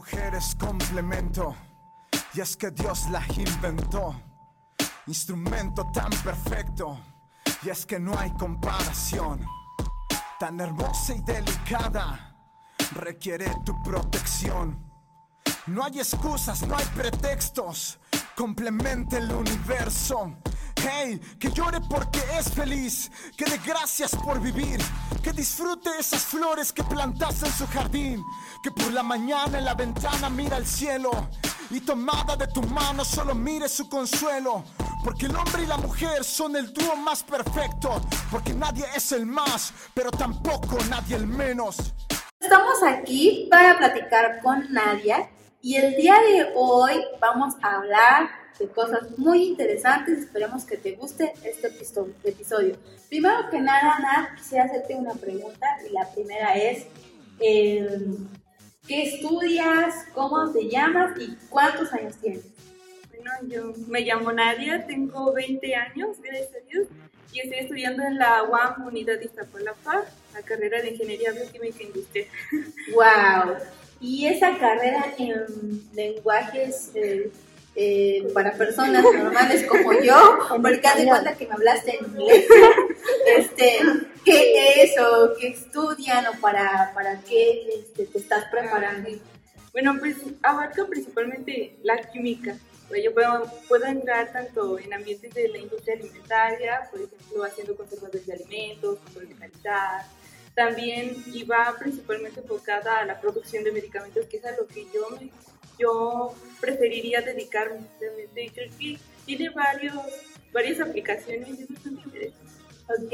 mujer es complemento, y es que Dios la inventó. Instrumento tan perfecto, y es que no hay comparación. Tan hermosa y delicada, requiere tu protección. No hay excusas, no hay pretextos, complemente el universo. Hey, que llore porque es feliz, que dé gracias por vivir, que disfrute esas flores que plantaste en su jardín, que por la mañana en la ventana mira al cielo. Y tomada de tu mano solo mire su consuelo, porque el hombre y la mujer son el dúo más perfecto, porque nadie es el más, pero tampoco nadie el menos. Estamos aquí para platicar con Nadia. Y el día de hoy vamos a hablar de cosas muy interesantes. Esperemos que te guste este episodio. Primero que nada, Nat, quisiera hacerte una pregunta y la primera es, em, ¿qué estudias? ¿Cómo te llamas? ¿Y cuántos años tienes? Bueno, yo me llamo Nadia, tengo 20 años, gracias a Dios, y estoy estudiando en la UAM Unidad Iztapalapa, la carrera de Ingeniería Bioquímica Industrial. ¡Wow! Y esa carrera en lenguajes eh, eh, para personas normales como yo, porque haz de cuenta que me hablaste en inglés, este, ¿qué es o qué estudian o para, para qué este, te estás preparando? Bueno, pues abarca principalmente la química. Yo puedo, puedo entrar tanto en ambientes de la industria alimentaria, por ejemplo, haciendo conservadores de alimentos, control de calidad, también iba principalmente enfocada a la producción de medicamentos, que es a lo que yo, yo preferiría dedicarme. Realmente. Creo que tiene varios, varias aplicaciones y es bastante interesante. Ok,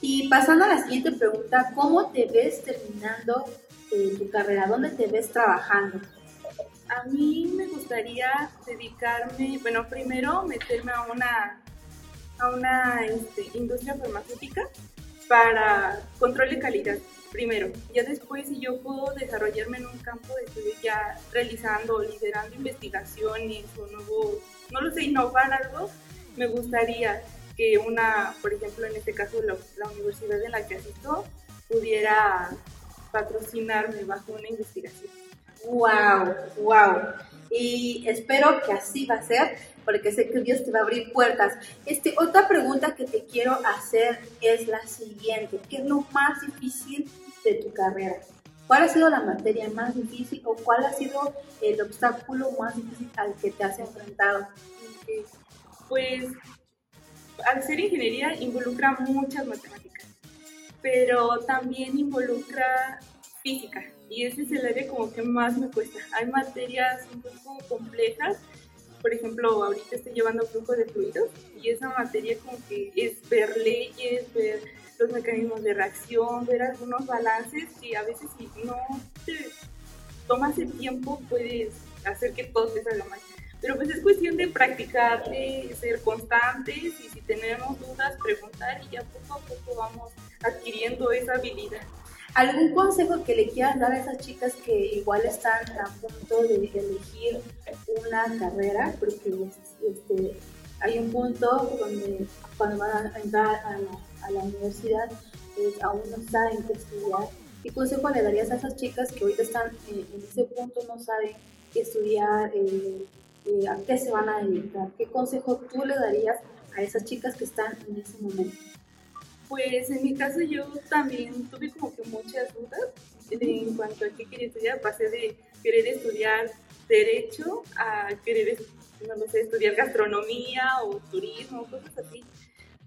y pasando a la siguiente pregunta, ¿cómo te ves terminando eh, tu carrera? ¿Dónde te ves trabajando? A mí me gustaría dedicarme, bueno, primero meterme a una, a una este, industria farmacéutica para control de calidad primero. Ya después, si yo puedo desarrollarme en un campo de estudio ya realizando, liderando investigaciones o nuevo, no lo sé, innovar algo, me gustaría que una, por ejemplo, en este caso la, la universidad en la que asisto, pudiera patrocinarme bajo una investigación. ¡Wow! ¡Wow! Y espero que así va a ser porque sé que Dios te va a abrir puertas. Este, otra pregunta que te quiero hacer es la siguiente. ¿Qué es lo más difícil de tu carrera? ¿Cuál ha sido la materia más difícil o cuál ha sido el obstáculo más difícil al que te has enfrentado? Pues al ser ingeniería involucra muchas matemáticas, pero también involucra física y ese es el área como que más me cuesta. Hay materias un poco complejas por ejemplo, ahorita estoy llevando flujo de fluidos y esa materia como que es ver leyes, ver los mecanismos de reacción, ver algunos balances y a veces si no te tomas el tiempo puedes hacer que todo te salga mal. Pero pues es cuestión de practicar, de ser constantes y si tenemos dudas, preguntar y ya poco a poco vamos adquiriendo esa habilidad. ¿Algún consejo que le quieras dar a esas chicas que igual están a punto de elegir una carrera? Porque este, hay un punto donde cuando van a entrar a la, universidad pues, aún no saben qué estudiar. ¿Qué consejo le darías a esas chicas que ahorita están en, ese punto, no saben qué estudiar, eh, eh, a qué se van a dedicar? ¿Qué consejo tú le darías a esas chicas que están en ese momento? Pues en mi caso yo también tuve como que muchas dudas en cuanto a qué quería estudiar. Pasé de querer estudiar derecho a querer, no sé, estudiar gastronomía o turismo, cosas así.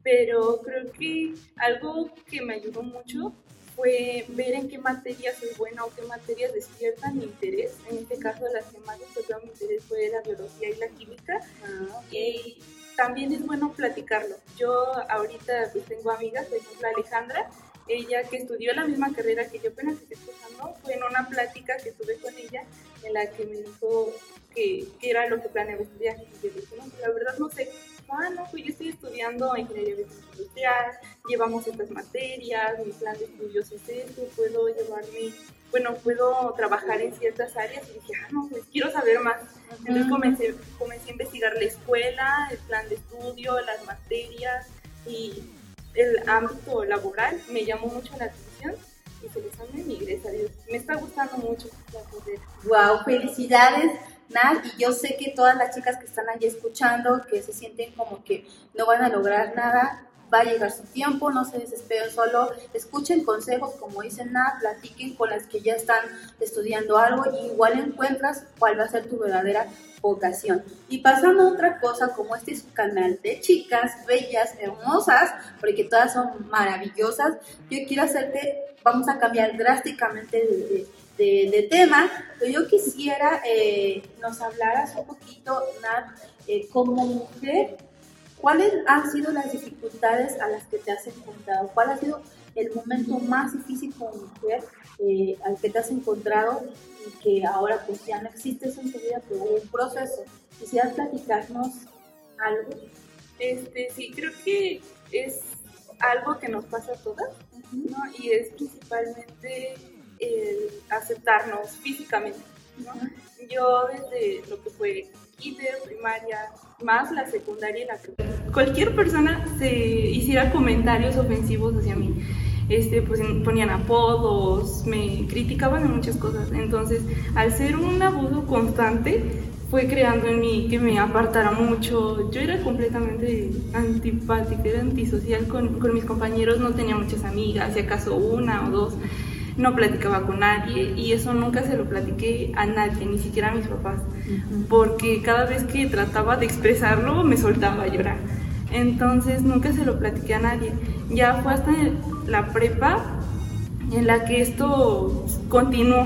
Pero creo que algo que me ayudó mucho fue ver en qué materias soy buena o qué materias despiertan mi interés. En este caso, las que más despertaron mi interés fue la biología y la química. También es bueno platicarlo. Yo ahorita pues tengo amigas, por ejemplo Alejandra, ella que estudió la misma carrera que yo apenas estoy escuchando, fue en una plática que tuve con ella en la que me dijo que, era lo que planeaba estudiar. Y yo dije, no, la verdad no sé. Ah, no, pues yo estoy estudiando ingeniería industrial, llevamos estas materias, mi plan de estudios es este, puedo llevarme bueno, puedo trabajar en ciertas áreas y dije, ah, no, pues quiero saber más. Entonces comencé, comencé a investigar la escuela, el plan de estudio, las materias y el ámbito laboral me llamó mucho la atención y se les ame y gracias a Dios. Me está gustando mucho la carrera. Wow, felicidades. Nat, y yo sé que todas las chicas que están ahí escuchando, que se sienten como que no van a lograr nada, va a llegar su tiempo, no se desesperen solo, escuchen consejos, como dicen Nat, platiquen con las que ya están estudiando algo y igual encuentras cuál va a ser tu verdadera vocación. Y pasando a otra cosa, como este es un canal de chicas bellas, hermosas, porque todas son maravillosas, yo quiero hacerte, vamos a cambiar drásticamente de, de, tema, pero yo quisiera eh, nos hablaras un poquito, Nat, eh, como mujer, ¿cuáles han sido las dificultades a las que te has encontrado? ¿Cuál ha sido el momento más difícil como mujer eh, al que te has encontrado y que ahora pues ya no existe eso en tu vida, pero hubo un proceso? ¿Quisieras platicarnos algo? Este, sí, creo que es algo que nos pasa a todas, ¿no? Y es principalmente el aceptarnos físicamente, Yo desde lo que fue kinder, primaria, más la secundaria y la cualquier persona se hiciera comentarios ofensivos hacia mí. Este, pues ponían apodos, me criticaban en muchas cosas. Entonces, al ser un abuso constante, fue creando en mí que me apartara mucho. Yo era completamente antipática, era antisocial con, con mis compañeros, no tenía muchas amigas, si acaso una o dos no platicaba con nadie y eso nunca se lo platiqué a nadie, ni siquiera a mis papás, porque cada vez que trataba de expresarlo me soltaba a llorar. Entonces nunca se lo platiqué a nadie. Ya fue hasta la prepa en la que esto continuó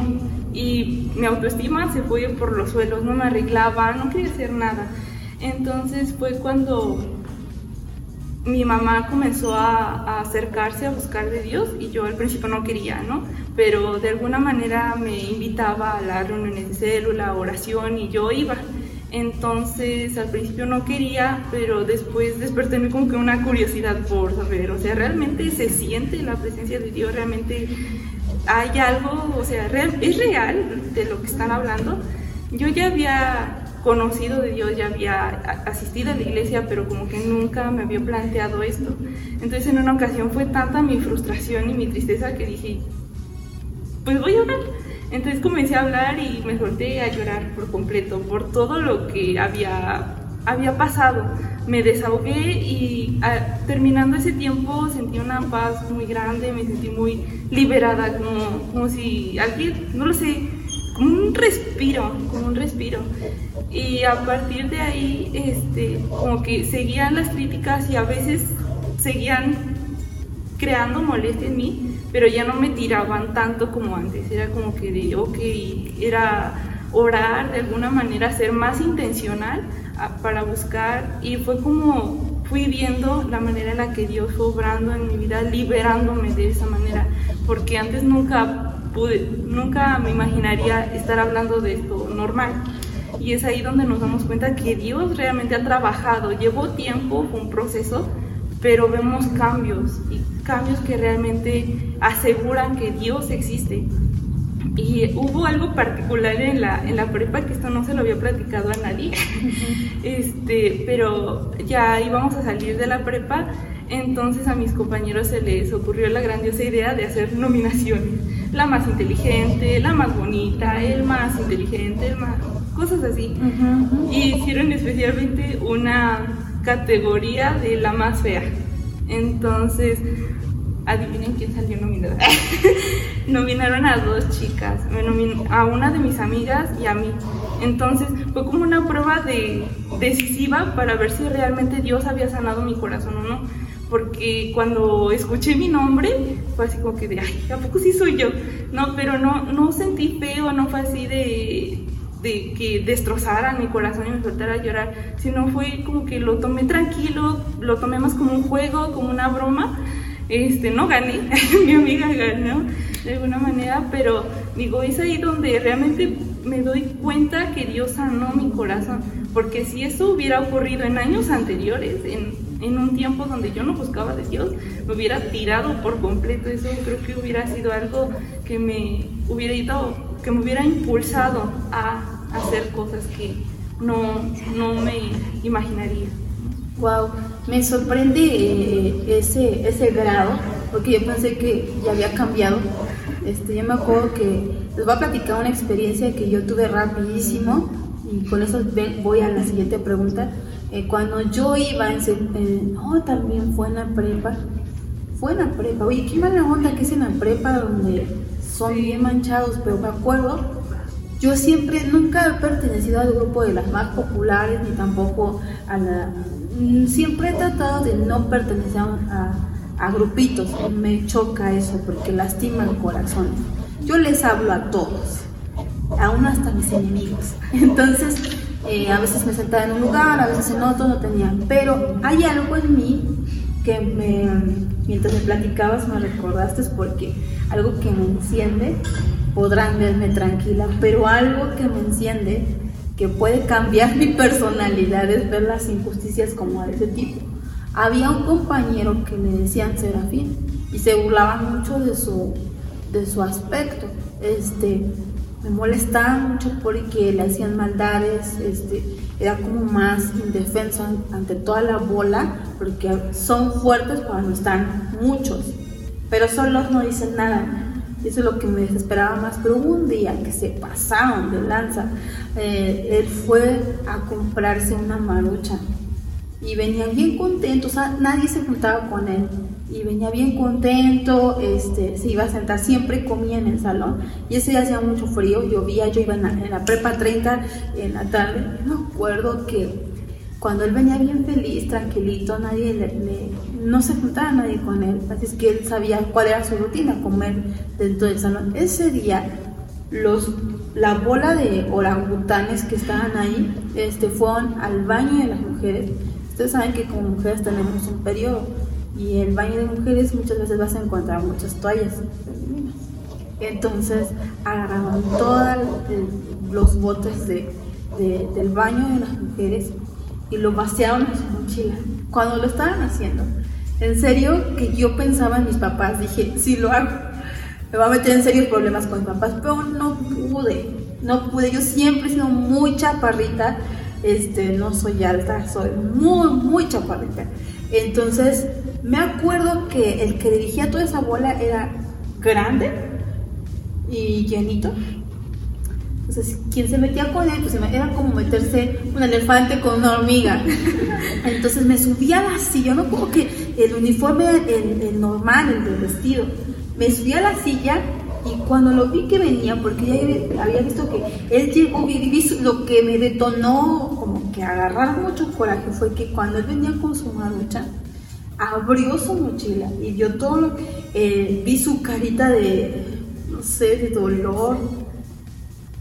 y mi autoestima se fue por los suelos, no me arreglaba, no quería hacer nada. Entonces fue cuando mi mamá comenzó a, acercarse a buscar de Dios y yo al principio no quería, ¿no? Pero de alguna manera me invitaba a las reuniones de célula, oración y yo iba. Entonces al principio no quería, pero después desperté como que una curiosidad por saber, o sea, realmente se siente la presencia de Dios, realmente hay algo, o sea, es real de lo que están hablando. Yo ya había conocido de Dios, ya había asistido a la iglesia, pero como que nunca me había planteado esto. Entonces en una ocasión fue tanta mi frustración y mi tristeza que dije, pues voy a orar. Entonces comencé a hablar y me solté a llorar por completo, por todo lo que había, había pasado. Me desahogué y terminando ese tiempo sentí una paz muy grande, me sentí muy liberada, como, como si alguien, no lo sé, un respiro, como un respiro. Y a partir de ahí, este, como que seguían las críticas y a veces seguían creando molestia en mí, pero ya no me tiraban tanto como antes. Era como que de, ok, era orar de alguna manera, ser más intencional para buscar y fue como fui viendo la manera en la que Dios fue obrando en mi vida, liberándome de esa manera, porque antes nunca nunca me imaginaría estar hablando de esto normal. Y es ahí donde nos damos cuenta que Dios realmente ha trabajado. Llevó tiempo, un proceso, pero vemos cambios y cambios que realmente aseguran que Dios existe. Y hubo algo particular en la, en la prepa que esto no se lo había platicado a nadie, este, pero ya íbamos a salir de la prepa, entonces a mis compañeros se les ocurrió la grandiosa idea de hacer nominaciones la más inteligente, la más bonita, el más inteligente, el más... cosas así. Y hicieron especialmente una categoría de la más fea. Entonces, adivinen quién salió nominada. Nominaron a dos chicas, a una de mis amigas y a mí. Entonces fue como una prueba de, decisiva para ver si realmente Dios había sanado mi corazón o no porque cuando escuché mi nombre fue así como que de, ay, ¿a poco sí soy yo? No, pero no, no sentí feo, no fue así de, que destrozaran mi corazón y me soltara llorar, sino fue como que lo tomé tranquilo, lo tomé más como un juego, como una broma. Este, no gané, mi amiga ganó de alguna manera, pero digo, es ahí donde realmente me doy cuenta que Dios sanó mi corazón, porque si eso hubiera ocurrido en años anteriores, en en un tiempo donde yo no buscaba de Dios, me hubiera tirado por completo. Eso creo que hubiera sido algo que me hubiera ido, que me hubiera impulsado a hacer cosas que no, no me imaginaría. Wow, me sorprende eh, ese, ese grado, porque yo pensé que ya había cambiado, Este, yo me acuerdo que les voy a platicar una experiencia que yo tuve rapidísimo y con eso voy a la siguiente pregunta. Eh, cuando yo iba en, no, también fue en la prepa, fue en la prepa, oye, qué mala onda que es en la prepa donde son bien manchados, pero me acuerdo, yo siempre, nunca he pertenecido al grupo de las más populares, ni tampoco a la, mm, siempre he tratado de no pertenecer a, a grupitos, me choca eso porque lastima el corazón. Yo les hablo a todos, aún hasta mis enemigos. Entonces, eh, a veces me sentaba en un lugar, a veces en otro, no tenía. Pero hay algo en mí que me, mientras me platicabas me recordaste porque algo que me enciende, podrán verme tranquila, pero algo que me enciende, que puede cambiar mi personalidad, es ver las injusticias como de ese tipo. Había un compañero que me decían Serafín y se burlaban mucho de su, de su aspecto. Este, me molestaba mucho porque le hacían maldades, este, era como más indefenso ante toda la bola, porque son fuertes cuando están muchos, pero solos no dicen nada. Eso es lo que me desesperaba más. Pero un día que se pasaron de lanza. Eh, él fue a comprarse una marucha y venía bien contento, o sea, nadie se juntaba con él y venía bien contento, este, se iba a sentar, siempre comía en el salón y ese día hacía mucho frío, llovía, yo iba en la, prepa 30 en la tarde, me acuerdo que cuando él venía bien feliz, tranquilito, nadie le, no se juntaba nadie con él, así es que él sabía cuál era su rutina, comer dentro del salón. Ese día los la bola de orangutanes que estaban ahí este, fueron al baño de las mujeres. Ustedes saben que como mujeres tenemos un periodo y el baño de mujeres muchas veces vas a encontrar muchas toallas Entonces agarraron todos los botes de, del baño de las mujeres y lo vaciaron en su mochila. Cuando lo estaban haciendo, en serio que yo pensaba en mis papás, dije, si lo hago, me va a meter en serios problemas con mis papás, pero no pude, no pude. Yo siempre he sido muy chaparrita, este, no soy alta, soy muy, muy chaparrita. Entonces, me acuerdo que el que dirigía toda esa bola era grande y llenito. Entonces, quien se metía con él, pues era como meterse un elefante con una hormiga. Entonces me subía a la silla, no como que el uniforme, el, el normal, el del vestido. Me subía a la silla y cuando lo vi que venía, porque ya había visto que él llegó y lo que me detonó como que agarrar mucho coraje fue que cuando él venía con su marucha, abrió su mochila y vio todo lo que eh, vi su carita de, no sé, de dolor.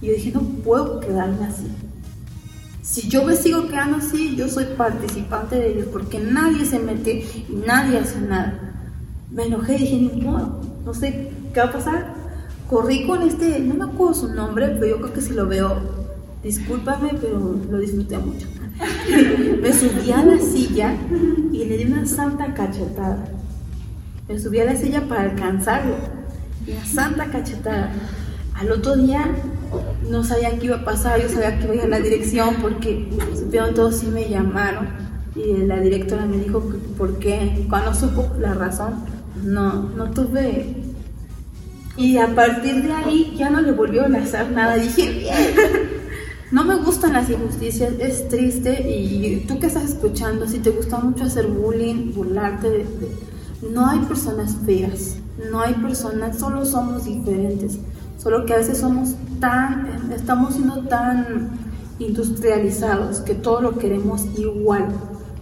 Y yo dije, no puedo quedarme así. Si yo me sigo quedando así, yo soy participante de ello, porque nadie se mete y nadie hace nada. Me enojé y dije, modo, no sé qué va a pasar. Corrí con este, no me acuerdo su nombre, pero yo creo que si lo veo, discúlpame, pero lo disfruté mucho. me subí a la silla y le di una santa cachetada. Me subí a la silla para alcanzarlo. Una santa cachetada. Al otro día no sabía qué iba a pasar, yo sabía que iba a ir a la dirección porque supieron todos y me llamaron. Y la directora me dijo por qué. Cuando supo la razón, no, no tuve. Y a partir de ahí ya no le volvió a hacer nada. Dije, bien. No me gustan las injusticias, es triste y tú que estás escuchando, si te gusta mucho hacer bullying, burlarte, no hay personas feas, no hay personas, solo somos diferentes, solo que a veces somos tan, estamos siendo tan industrializados que todo lo queremos igual.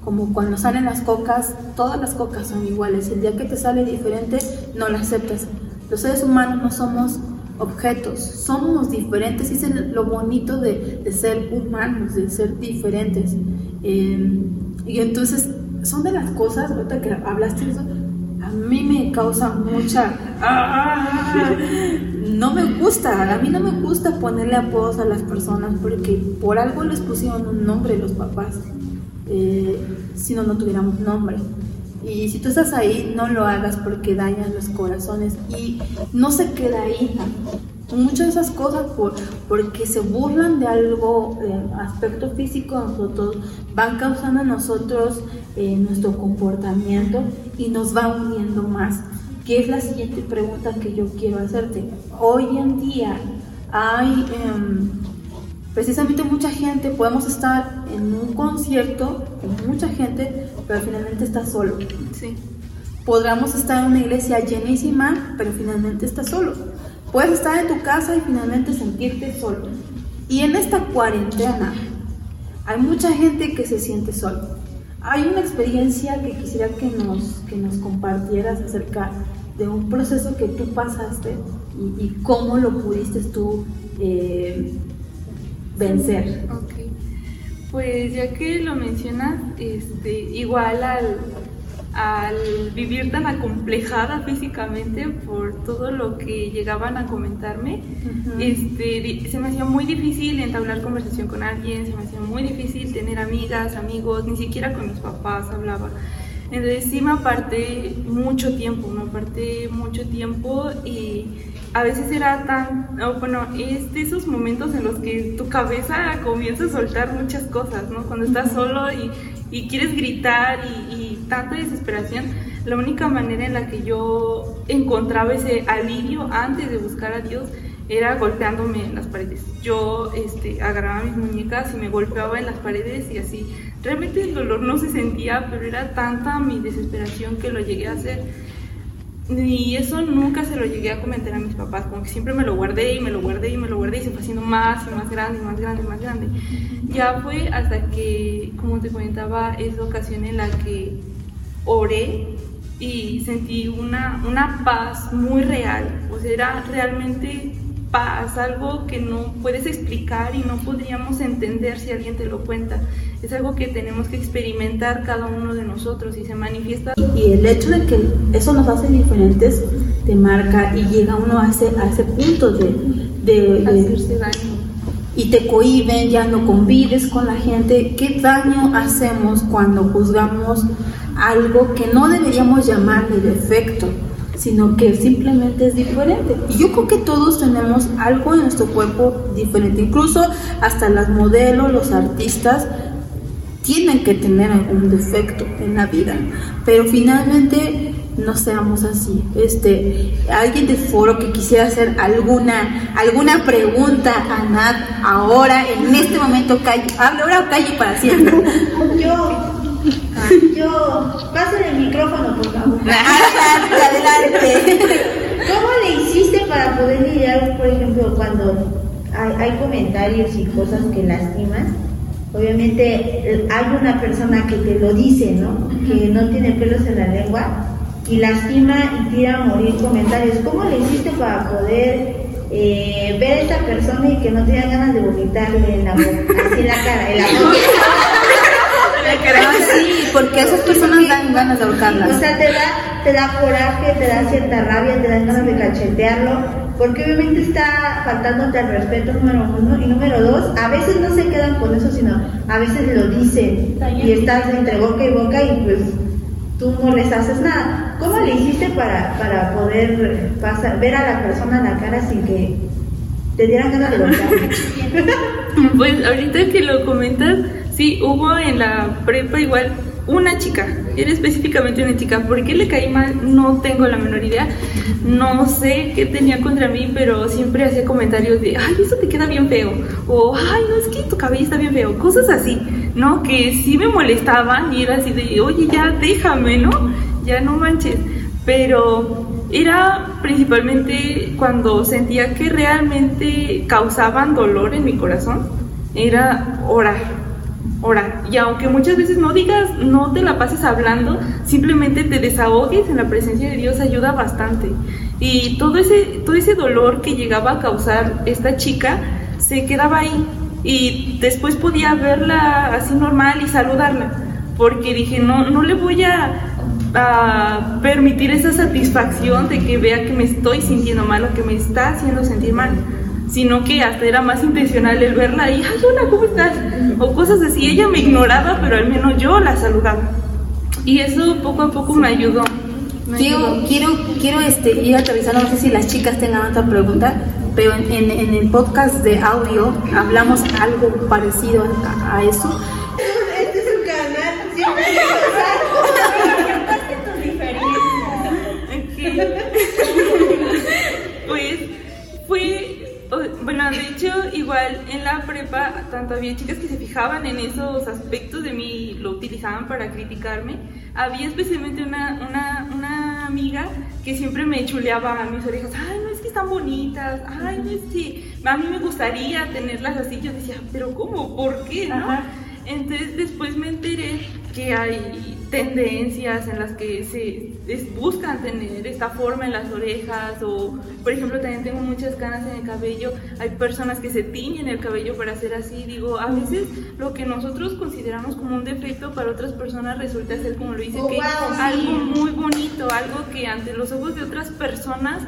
Como cuando salen las cocas, todas las cocas son iguales. El día que te sale diferente, no la aceptas. Los seres humanos no somos objetos. Somos diferentes y es lo bonito de, ser humanos, de ser diferentes. Eh, y entonces son de las cosas, ahorita que hablaste de eso, a mí me causa mucha... no me gusta, a mí no me gusta ponerle apodos a las personas porque por algo les pusieron un nombre los papás, eh, si no, no tuviéramos nombre. Y si tú estás ahí, no lo hagas porque dañas los corazones. Y no se queda ahí. Muchas de esas cosas, por, porque se burlan de algo, de aspecto físico nosotros, van causando a nosotros eh, nuestro comportamiento y nos va uniendo más. ¿qué es la siguiente pregunta que yo quiero hacerte? Hoy en día hay em, precisamente mucha gente, podemos estar en un concierto con mucha gente, pero finalmente está solo. Sí. Podríamos estar en una iglesia llenísima, pero finalmente está solo. Puedes estar en tu casa y finalmente sentirte solo. Y en esta cuarentena hay mucha gente que se siente solo. Hay una experiencia que quisiera que nos, que nos compartieras acerca de un proceso que tú pasaste y, cómo lo pudiste tú eh, vencer. Ok. Pues ya que lo mencionas, este, igual al, al vivir tan acomplejada físicamente por todo lo que llegaban a comentarme, este, se me hacía muy difícil entablar conversación con alguien, se me hacía muy difícil tener amigas, amigos, ni siquiera con mis papás hablaba. Entonces sí me aparté mucho tiempo, me aparté mucho tiempo y a veces era tan, bueno, es de esos momentos en los que tu cabeza comienza a soltar muchas cosas, ¿no? Cuando estás solo y, y quieres gritar y, y, tanta desesperación, la única manera en la que yo encontraba ese alivio antes de buscar a Dios era golpeándome en las paredes. Yo este, agarraba mis muñecas y me golpeaba en las paredes y así. Realmente el dolor no se sentía, pero era tanta mi desesperación que lo llegué a hacer. Y eso nunca se lo llegué a comentar a mis papás, como que siempre me lo guardé y me lo guardé y me lo guardé y se fue haciendo más y más grande y más grande y más grande. Ya fue hasta que, como te comentaba, esa ocasión en la que oré y sentí una, una paz muy real, o sea, era realmente paz, algo que no puedes explicar y no podríamos entender si alguien te lo cuenta. Es algo que tenemos que experimentar cada uno de nosotros y se manifiesta. Y el hecho de que eso nos hace diferentes te marca y llega uno a ese, a ese punto de, de, hacerse daño. Y te cohiben, ya no convives con la gente. ¿Qué daño hacemos cuando juzgamos algo que no deberíamos llamarle defecto? sino que simplemente es diferente. Y yo creo que todos tenemos algo en nuestro cuerpo diferente, incluso hasta las modelos, los artistas tienen que tener algún defecto en la vida, pero finalmente no seamos así. Este, alguien de foro que quisiera hacer alguna alguna pregunta a Nat ahora en este momento calle, ahora calle para siempre. Yo yo, paso el micrófono, por favor. Adelante. ¿Cómo le hiciste para poder lidiar, por ejemplo, cuando hay, comentarios y cosas que lastiman? Obviamente hay una persona que te lo dice, ¿no? Que no tiene pelos en la lengua y lastima y tira a morir comentarios. ¿Cómo le hiciste para poder eh, ver a esta persona y que no tenga ganas de vomitarle en la boca, así en la cara, en la boca? Ah, sí, porque esas personas dan ganas de ahorcarlas. O sea, te da, te da coraje, te da cierta rabia, te dan ganas de cachetearlo, porque obviamente está faltándote al respeto, número uno, y número dos, a veces no se quedan con eso, sino a veces lo dicen, y estás entre boca y boca y pues tú no les haces nada. ¿Cómo le hiciste para, para poder pasar, ver a la persona en la cara sin que te dieran ganas de golpear? pues ahorita que lo comentas, Sí, hubo en la prepa igual una chica, era específicamente una chica. ¿Por qué le caí mal? No tengo la menor idea. No sé qué tenía contra mí, pero siempre hacía comentarios de, ay, eso te queda bien feo. O, ay, no, es que tu cabello está bien feo. Cosas así, ¿no? Que sí me molestaban y era así de, oye, ya déjame, ¿no? Ya no manches. Pero era principalmente cuando sentía que realmente causaban dolor en mi corazón. Era orar orar. Y aunque muchas veces no digas, no te la pases hablando, simplemente te desahogues en la presencia de Dios ayuda bastante. Y todo ese, todo ese dolor que llegaba a causar esta chica se quedaba ahí. Y después podía verla así normal y saludarla. Porque dije, no, no le voy a, a permitir esa satisfacción de que vea que me estoy sintiendo mal o que me está haciendo sentir mal sino que hasta era más intencional el verla y, ay, hola, ¿cómo estás? O cosas así. Ella me ignoraba, pero al menos yo la saludaba. Y eso poco a poco me ayudó. quiero, quiero, quiero este, ir aterrizando, no sé si las chicas tengan otra pregunta, pero en, en, el podcast de audio hablamos algo parecido a, eso. Este es un canal, siempre tus diferencias. igual en la prepa, tanto había chicas que se fijaban en esos aspectos de mí, lo utilizaban para criticarme. Había especialmente una, una, una amiga que siempre me chuleaba a mis orejas, ay, no es que están bonitas, ay, no es que a mí me gustaría tenerlas así. Yo decía, pero ¿cómo? ¿Por qué? ¿no? Entonces después me enteré que hay tendencias en las que se buscan tener esta forma en las orejas o por ejemplo también tengo muchas canas en el cabello. Hay personas que se tiñen el cabello para hacer así. Digo a veces lo que nosotros consideramos como un defecto para otras personas resulta ser como lo dice oh, que algo muy bonito algo que ante los ojos de otras personas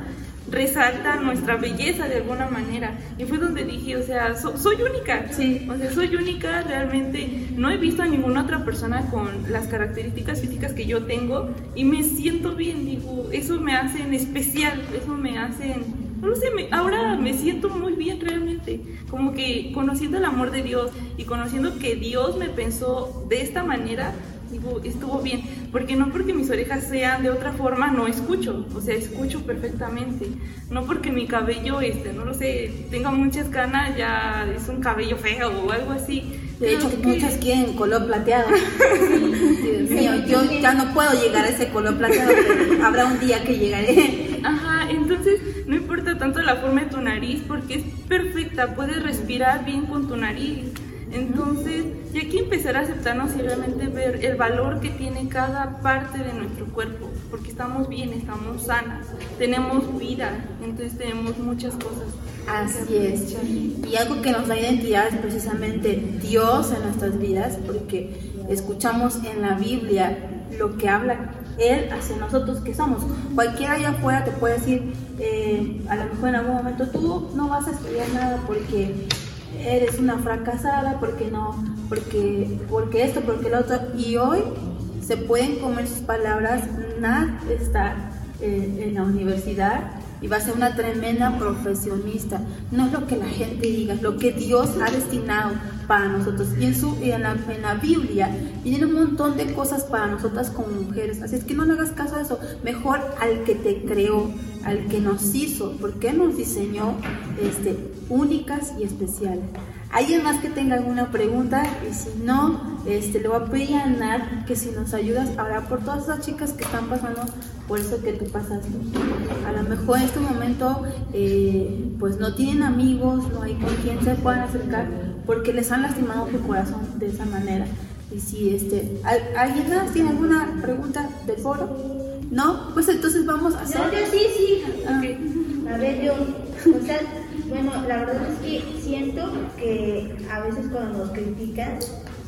resalta nuestra belleza de alguna manera. Y fue donde dije, o sea, soy única. Sí. O sea, soy única, realmente no he visto a ninguna otra persona con las características físicas que yo tengo y me siento bien, digo, eso me hace en especial, eso me hace, no sé, ahora me siento muy bien realmente, como que conociendo el amor de Dios y conociendo que Dios me pensó de esta manera, digo, estuvo bien, porque no porque mis orejas sean de otra forma, no escucho, o sea, escucho perfectamente, no porque mi cabello, este, no lo sé, tenga muchas canas, ya es un cabello feo o algo así. De hecho, muchas quieren color plateado. yo ya no puedo llegar a ese color plateado, pero habrá un día que llegaré. Ajá, entonces no importa tanto la forma de tu nariz porque es perfecta, puedes respirar bien con tu nariz. Entonces, y hay que empezar a aceptarnos y realmente ver el valor que tiene cada parte de nuestro cuerpo, porque estamos bien, estamos sanas, tenemos vida, entonces tenemos muchas cosas. Así es. Y algo que nos da identidad es precisamente Dios en nuestras vidas, porque escuchamos en la Biblia lo que habla Él hacia nosotros que somos. Cualquiera allá afuera te puede decir, eh, a lo mejor en algún momento tú no vas a estudiar nada porque eres una fracasada, porque no, porque, porque esto, porque lo otro. Y hoy se pueden comer sus palabras, Nat está eh, en la universidad y va a ser una tremenda profesionista. No es lo que la gente diga, es lo que Dios ha destinado para nosotros. Y en, su, en, la, en la Biblia un montón de cosas para nosotras como mujeres. Así es que no le hagas caso a eso. Mejor al que te creó, al que nos hizo, porque nos diseñó este, únicas y especiales. ¿Alguien más que tenga alguna pregunta? Y si no, este, le voy a pedir a Nat que si nos ayudas ahora por todas esas chicas que están pasando por eso que tú pasaste. A lo mejor en este momento eh, pues no tienen amigos, no hay con quien se puedan acercar porque les han lastimado su corazón de esa manera. Y si este, ¿alguien más tiene alguna pregunta del foro? ¿No? Pues entonces vamos a hacer... No, yo sí, sí. Ah. A ver, yo, o sea, bueno, la verdad es que siento que a veces cuando nos critican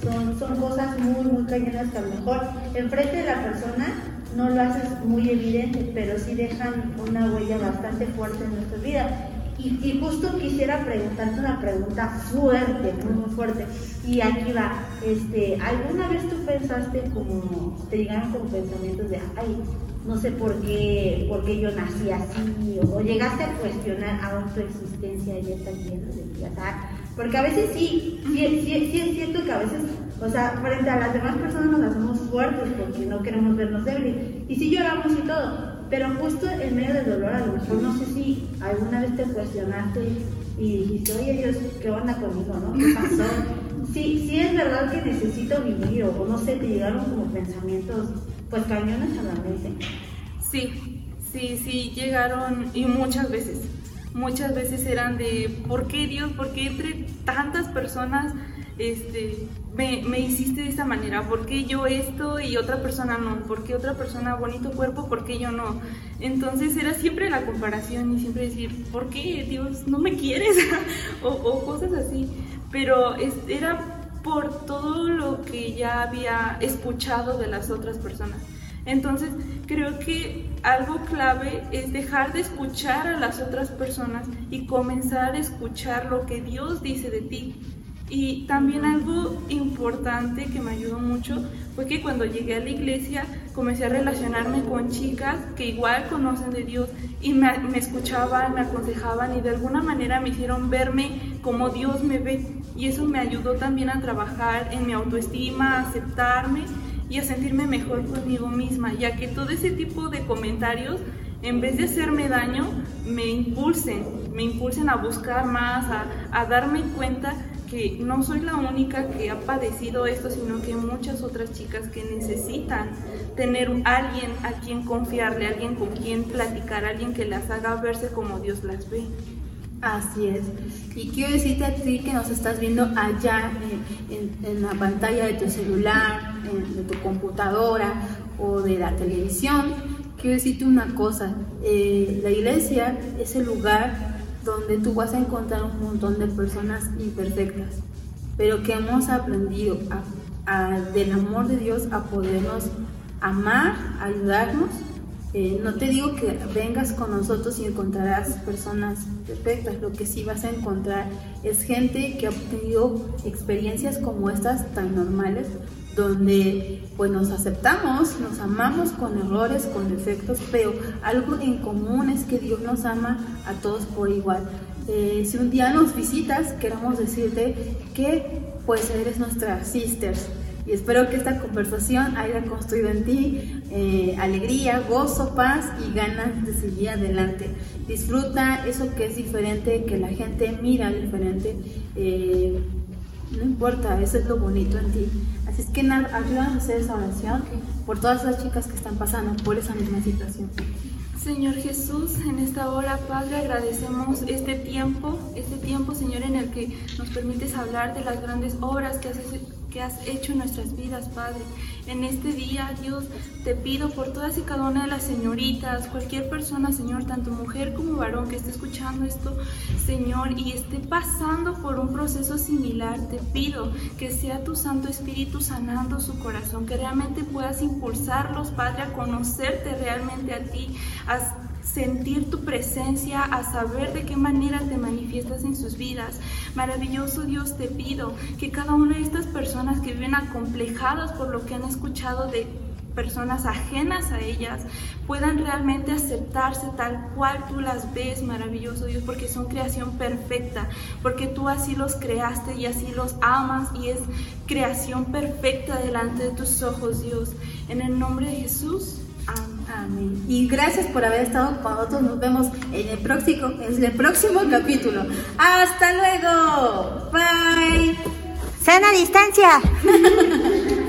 son, son cosas muy, muy cañonas que a lo mejor enfrente de la persona no lo haces muy evidente, pero sí dejan una huella bastante fuerte en nuestra vida. Y, justo quisiera preguntarte una pregunta fuerte, muy, muy fuerte. Y aquí va, este, ¿alguna vez tú pensaste como, te llegaron como pensamientos de, ay, no sé por qué, por qué yo nací así, o, llegaste a cuestionar aún tu existencia y estás viendo de ti, porque a veces sí, sí, sí es cierto que a veces, o sea, frente a las demás personas nos hacemos fuertes porque no queremos vernos débiles, y sí lloramos y todo, pero justo en medio del dolor, a lo mejor no sé si alguna vez te cuestionaste y dijiste, oye Dios, ¿qué onda conmigo, no? ¿Qué pasó? Sí, sí es verdad que necesito vivir, o no sé, te llegaron como pensamientos pues cañones a la mente. Sí, sí, sí, llegaron y muchas veces. Muchas veces eran de, ¿por qué Dios? ¿Por qué entre tantas personas este, me, me, hiciste de esta manera? ¿Por qué yo esto y otra persona no? ¿Por qué otra persona bonito cuerpo? ¿Por qué yo no? Entonces era siempre la comparación y siempre decir, ¿por qué Dios no me quieres? o, cosas así. Pero era por todo lo que ya había escuchado de las otras personas. Entonces, creo que algo clave es dejar de escuchar a las otras personas y comenzar a escuchar lo que Dios dice de ti. Y también algo importante que me ayudó mucho fue que cuando llegué a la iglesia comencé a relacionarme con chicas que igual conocen de Dios y me, escuchaban, me aconsejaban y de alguna manera me hicieron verme como Dios me ve. Y eso me ayudó también a trabajar en mi autoestima, a aceptarme y a sentirme mejor conmigo misma, ya que todo ese tipo de comentarios, en vez de hacerme daño, me impulsen, me impulsen a buscar más, a, a darme cuenta que no soy la única que ha padecido esto, sino que muchas otras chicas que necesitan tener alguien a quien confiarle, alguien con quien platicar, alguien que las haga verse como Dios las ve. Así es. Y quiero decirte a ti que nos estás viendo allá en, la pantalla de tu celular, de tu computadora o de la televisión, quiero decirte una cosa. Eh, la iglesia es el lugar donde tú vas a encontrar un montón de personas imperfectas, pero que hemos aprendido del amor de Dios a podernos amar, ayudarnos. Eh, no te digo que vengas con nosotros y encontrarás personas perfectas, lo que sí vas a encontrar es gente que ha tenido experiencias como estas tan normales, donde pues nos aceptamos, nos amamos con errores, con defectos, pero algo en común es que Dios nos ama a todos por igual. Eh, si un día nos visitas, queremos decirte que pues eres nuestra sisters y espero que esta conversación haya construido en ti eh, alegría, gozo, paz y ganas de seguir adelante. Disfruta eso que es diferente, que la gente mira diferente. Eh, no importa, eso es lo bonito en ti. Así es que ayúdanos a hacer esa oración por todas las chicas que están pasando por esa misma situación. Señor Jesús, en esta hora, Padre, agradecemos este tiempo, este tiempo, Señor, en el que nos permites hablar de las grandes obras que haces que has hecho en nuestras vidas, Padre. En este día, Dios, te pido por todas y cada una de las señoritas, cualquier persona, Señor, tanto mujer como varón que esté escuchando esto, Señor, y esté pasando por un proceso similar, te pido que sea tu Santo Espíritu sanando su corazón, que realmente puedas impulsarlos, Padre, a conocerte realmente a ti, sentir tu presencia, a saber de qué manera te manifiestas en sus vidas. Maravilloso Dios, te pido que cada una de estas personas que viven acomplejadas por lo que han escuchado de personas ajenas a ellas puedan realmente aceptarse tal cual tú las ves, maravilloso Dios, porque son creación perfecta, porque tú así los creaste y así los amas y es creación perfecta delante de tus ojos, Dios. En el nombre de Jesús. Amén. Y gracias por haber estado con nosotros. Nos vemos en el próximo, en el próximo capítulo. Hasta luego. Bye. Sana distancia.